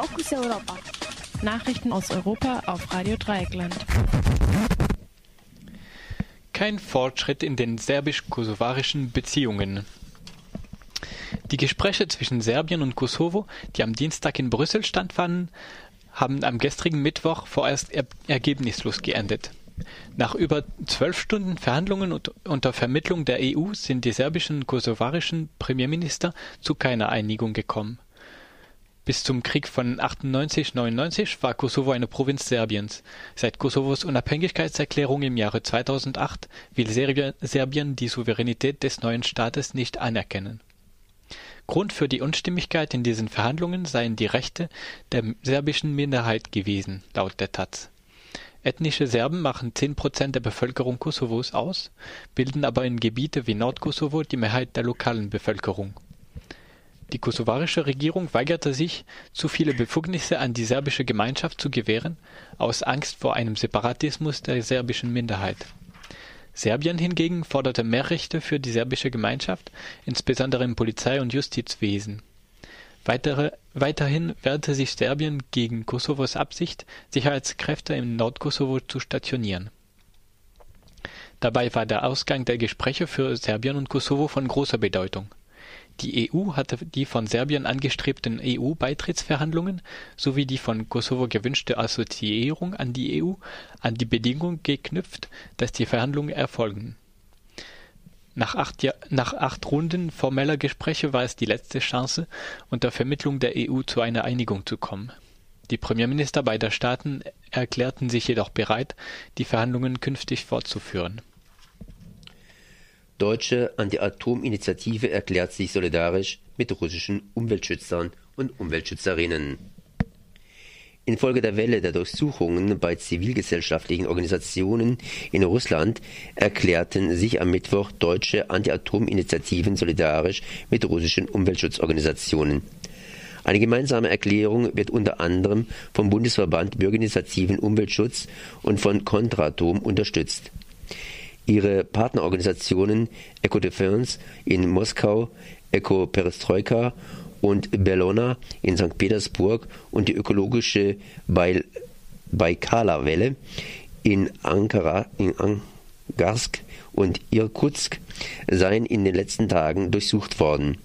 Fokus Europa. Nachrichten aus Europa auf Radio Dreieckland. Kein Fortschritt in den serbisch-kosovarischen Beziehungen. Die Gespräche zwischen Serbien und Kosovo, die am Dienstag in Brüssel stattfanden, haben am gestrigen Mittwoch vorerst er ergebnislos geendet. Nach über zwölf Stunden Verhandlungen und unter Vermittlung der EU sind die serbischen und kosovarischen Premierminister zu keiner Einigung gekommen. Bis zum Krieg von 98/99 war Kosovo eine Provinz Serbiens. Seit Kosovos Unabhängigkeitserklärung im Jahre 2008 will Serbien die Souveränität des neuen Staates nicht anerkennen. Grund für die Unstimmigkeit in diesen Verhandlungen seien die Rechte der serbischen Minderheit gewesen, laut der taz. Ethnische Serben machen 10 Prozent der Bevölkerung Kosovos aus, bilden aber in Gebiete wie Nordkosovo die Mehrheit der lokalen Bevölkerung. Die kosovarische Regierung weigerte sich, zu viele Befugnisse an die serbische Gemeinschaft zu gewähren, aus Angst vor einem Separatismus der serbischen Minderheit. Serbien hingegen forderte mehr Rechte für die serbische Gemeinschaft, insbesondere im Polizei- und Justizwesen weiterhin wehrte sich Serbien gegen Kosovos Absicht, Sicherheitskräfte im Nordkosovo zu stationieren. Dabei war der Ausgang der Gespräche für Serbien und Kosovo von großer Bedeutung. Die EU hatte die von Serbien angestrebten EU-Beitrittsverhandlungen sowie die von Kosovo gewünschte Assoziierung an die EU an die Bedingung geknüpft, dass die Verhandlungen erfolgen nach acht, nach acht Runden formeller Gespräche war es die letzte Chance, unter Vermittlung der EU zu einer Einigung zu kommen. Die Premierminister beider Staaten erklärten sich jedoch bereit, die Verhandlungen künftig fortzuführen. Deutsche Anti-Atom-Initiative erklärt sich solidarisch mit russischen Umweltschützern und Umweltschützerinnen. Infolge der Welle der Durchsuchungen bei zivilgesellschaftlichen Organisationen in Russland erklärten sich am Mittwoch deutsche Anti-Atom-Initiativen solidarisch mit russischen Umweltschutzorganisationen. Eine gemeinsame Erklärung wird unter anderem vom Bundesverband Bürgerinitiativen Umweltschutz und von Kontratom unterstützt. Ihre Partnerorganisationen Eco Defense in Moskau, Eco Perestroika und Bellona in St. Petersburg und die ökologische Baikala-Welle in Ankara, in Angarsk und Irkutsk seien in den letzten Tagen durchsucht worden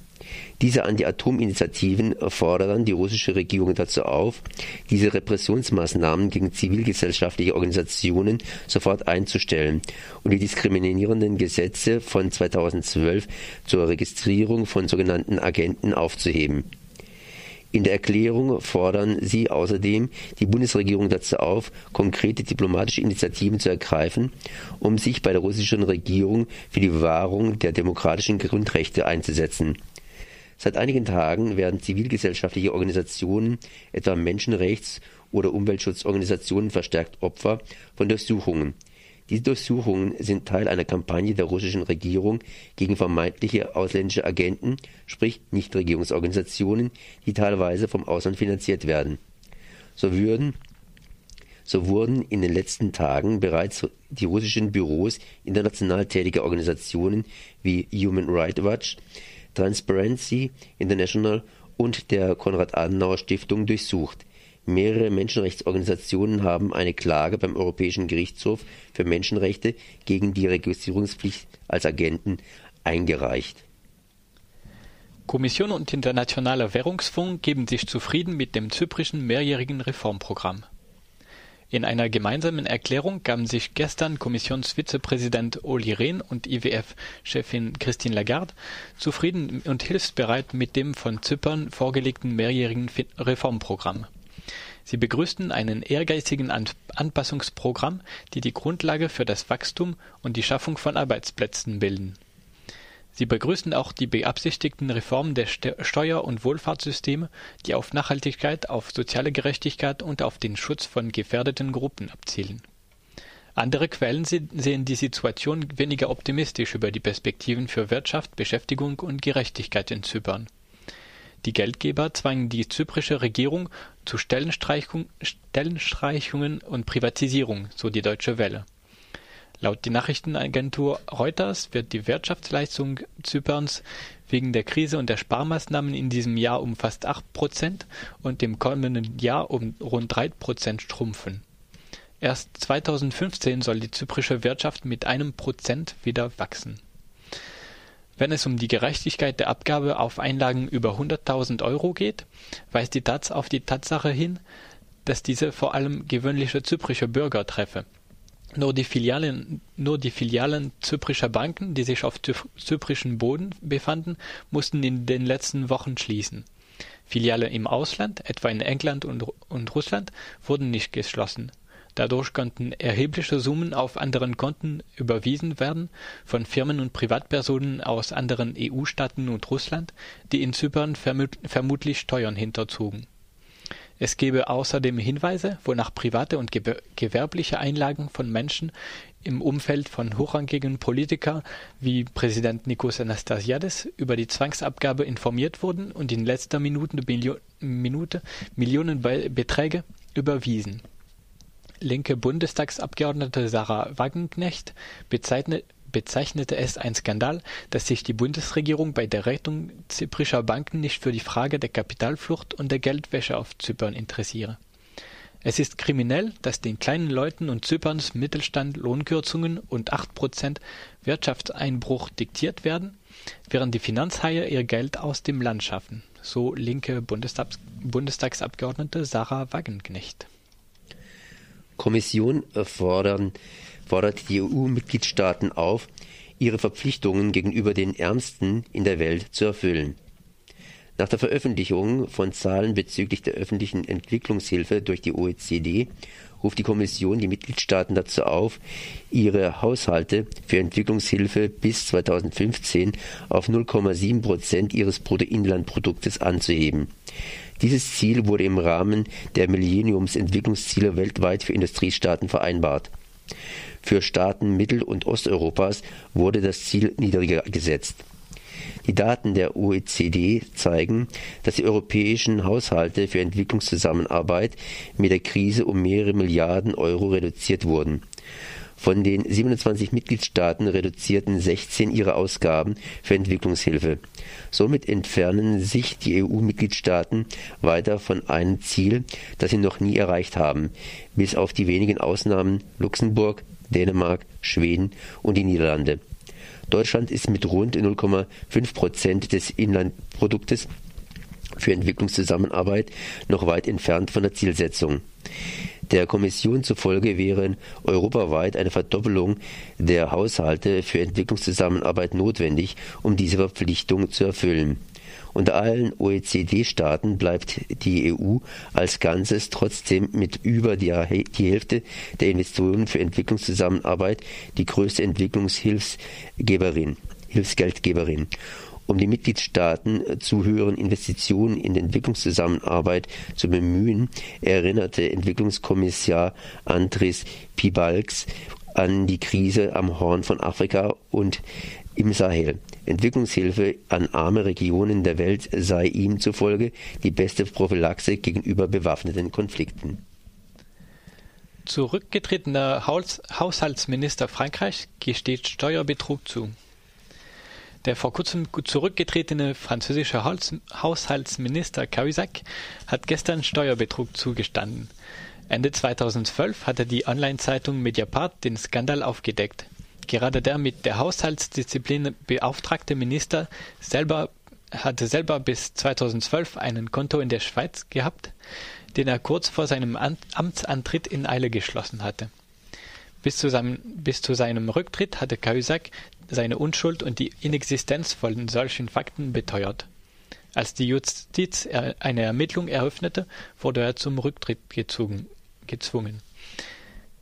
diese Anti-Atom-Initiativen fordern die russische Regierung dazu auf, diese Repressionsmaßnahmen gegen zivilgesellschaftliche Organisationen sofort einzustellen und die diskriminierenden Gesetze von 2012 zur Registrierung von sogenannten Agenten aufzuheben. In der Erklärung fordern sie außerdem die Bundesregierung dazu auf, konkrete diplomatische Initiativen zu ergreifen, um sich bei der russischen Regierung für die Wahrung der demokratischen Grundrechte einzusetzen Seit einigen Tagen werden zivilgesellschaftliche Organisationen, etwa Menschenrechts- oder Umweltschutzorganisationen, verstärkt Opfer von Durchsuchungen. Diese Durchsuchungen sind Teil einer Kampagne der russischen Regierung gegen vermeintliche ausländische Agenten, sprich Nichtregierungsorganisationen, die teilweise vom Ausland finanziert werden. So würden so wurden in den letzten Tagen bereits die russischen Büros international tätiger Organisationen wie Human Rights Watch, Transparency International und der Konrad-Adenauer-Stiftung durchsucht. Mehrere Menschenrechtsorganisationen haben eine Klage beim Europäischen Gerichtshof für Menschenrechte gegen die Registrierungspflicht als Agenten eingereicht. Kommission und Internationaler Währungsfonds geben sich zufrieden mit dem zyprischen mehrjährigen Reformprogramm. In einer gemeinsamen Erklärung gaben sich gestern Kommissionsvizepräsident Olli Rehn und IWF-Chefin Christine Lagarde zufrieden und hilfsbereit mit dem von Zypern vorgelegten mehrjährigen Reformprogramm. Sie begrüßten einen ehrgeizigen Anpassungsprogramm, die die Grundlage für das Wachstum und die Schaffung von Arbeitsplätzen bilden Sie begrüßen auch die beabsichtigten Reformen der Steuer- und Wohlfahrtssysteme, die auf Nachhaltigkeit, auf soziale Gerechtigkeit und auf den Schutz von gefährdeten Gruppen abzielen. Andere Quellen sehen die Situation weniger optimistisch über die Perspektiven für Wirtschaft, Beschäftigung und Gerechtigkeit in Zypern. Die Geldgeber zwangen die zyprische Regierung zu Stellenstreichungen und Privatisierung, so die Deutsche Welle Laut die Nachrichtenagentur Reuters wird die Wirtschaftsleistung Zyperns wegen der Krise und der Sparmaßnahmen in diesem Jahr um fast 8 Prozent und im kommenden Jahr um rund 3 Prozent schrumpfen. Erst 2015 soll die zyprische Wirtschaft mit einem Prozent wieder wachsen. Wenn es um die Gerechtigkeit der Abgabe auf Einlagen über 100.000 Euro geht, weist die taz auf die Tatsache hin, dass diese vor allem gewöhnliche zyprische Bürger treffe nur die Filialen, nur die Filialen zyprischer Banken, die sich auf zyprischem Boden befanden, mussten in den letzten Wochen schließen. Filiale im Ausland, etwa in England und, und Russland, wurden nicht geschlossen. Dadurch konnten erhebliche Summen auf anderen Konten überwiesen werden von Firmen und Privatpersonen aus anderen EU-Staaten und Russland, die in Zypern vermutlich Steuern hinterzogen es gebe außerdem Hinweise, wonach private und gewerbliche Einlagen von Menschen im Umfeld von hochrangigen Politikern wie Präsident Nikos Anastasiades über die Zwangsabgabe informiert wurden und in letzter Minute, Millionenbeträge überwiesen. Linke Bundestagsabgeordnete Sarah Wagenknecht bezeichnet, bezeichnete es ein Skandal, dass sich die Bundesregierung bei der Rettung zyprischer Banken nicht für die Frage der Kapitalflucht und der Geldwäsche auf Zypern interessiere. Es ist kriminell, dass den kleinen Leuten und Zyperns Mittelstand Lohnkürzungen und 8% Wirtschaftseinbruch diktiert werden, während die Finanzhaie ihr Geld aus dem Land schaffen, so linke Bundestags Bundestagsabgeordnete Sarah Wagenknecht. Kommission fordern fordert die EU-Mitgliedstaaten auf, ihre Verpflichtungen gegenüber den Ärmsten in der Welt zu erfüllen. Nach der Veröffentlichung von Zahlen bezüglich der öffentlichen Entwicklungshilfe durch die OECD ruft die Kommission die Mitgliedstaaten dazu auf, ihre Haushalte für Entwicklungshilfe bis 2015 auf 0,7 Prozent ihres Bruttoinlandproduktes anzuheben. Dieses Ziel wurde im Rahmen der Millenniumsentwicklungsziele weltweit für Industriestaaten vereinbart. Für Staaten Mittel- und Osteuropas wurde das Ziel niedriger gesetzt. Die Daten der OECD zeigen, dass die europäischen Haushalte für Entwicklungszusammenarbeit mit der Krise um mehrere Milliarden Euro reduziert wurden. Von den 27 Mitgliedstaaten reduzierten 16 ihre Ausgaben für Entwicklungshilfe. Somit entfernen sich die EU-Mitgliedstaaten weiter von einem Ziel, das sie noch nie erreicht haben, bis auf die wenigen Ausnahmen Luxemburg, Dänemark, Schweden und die Niederlande. Deutschland ist mit rund 0,5 Prozent des Inlandproduktes für Entwicklungszusammenarbeit noch weit entfernt von der Zielsetzung. Der Kommission zufolge wäre europaweit eine Verdoppelung der Haushalte für Entwicklungszusammenarbeit notwendig, um diese Verpflichtung zu erfüllen. Unter allen OECD-Staaten bleibt die EU als Ganzes trotzdem mit über die, die Hälfte der Investitionen für Entwicklungszusammenarbeit die größte Entwicklungshilfsgeberin, Hilfsgeldgeberin um die Mitgliedstaaten zu höheren Investitionen in Entwicklungszusammenarbeit zu bemühen, erinnerte Entwicklungskommissar Andris Piebalgs an die Krise am Horn von Afrika und im Sahel. Entwicklungshilfe an arme Regionen der Welt sei ihm zufolge die beste Prophylaxe gegenüber bewaffneten Konflikten. Zurückgetretener Haushaltsminister Frankreich gesteht Steuerbetrug zu. Der vor kurzem zurückgetretene französische Haushaltsminister Cahuzac hat gestern Steuerbetrug zugestanden. Ende 2012 hatte die Online-Zeitung Mediapart den Skandal aufgedeckt. Gerade der mit der Haushaltsdisziplin beauftragte Minister selber hatte selber bis 2012 einen Konto in der Schweiz gehabt, den er kurz vor seinem Amtsantritt in Eile geschlossen hatte. Bis zu seinem, bis zu seinem Rücktritt hatte Cahusac seine Unschuld und die Inexistenz von solchen Fakten beteuert. Als die Justiz eine Ermittlung eröffnete, wurde er zum Rücktritt gezogen, gezwungen.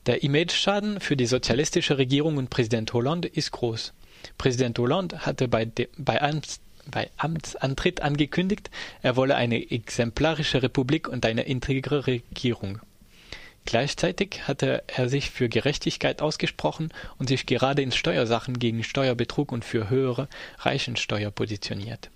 Der Imageschaden für die sozialistische Regierung und Präsident Hollande ist groß. Präsident Hollande hatte bei, de, bei, Amts, bei Amtsantritt angekündigt, er wolle eine exemplarische Republik und eine integre Regierung. Gleichzeitig hatte er sich für Gerechtigkeit ausgesprochen und sich gerade in Steuersachen gegen Steuerbetrug und für höhere Reichensteuer positioniert.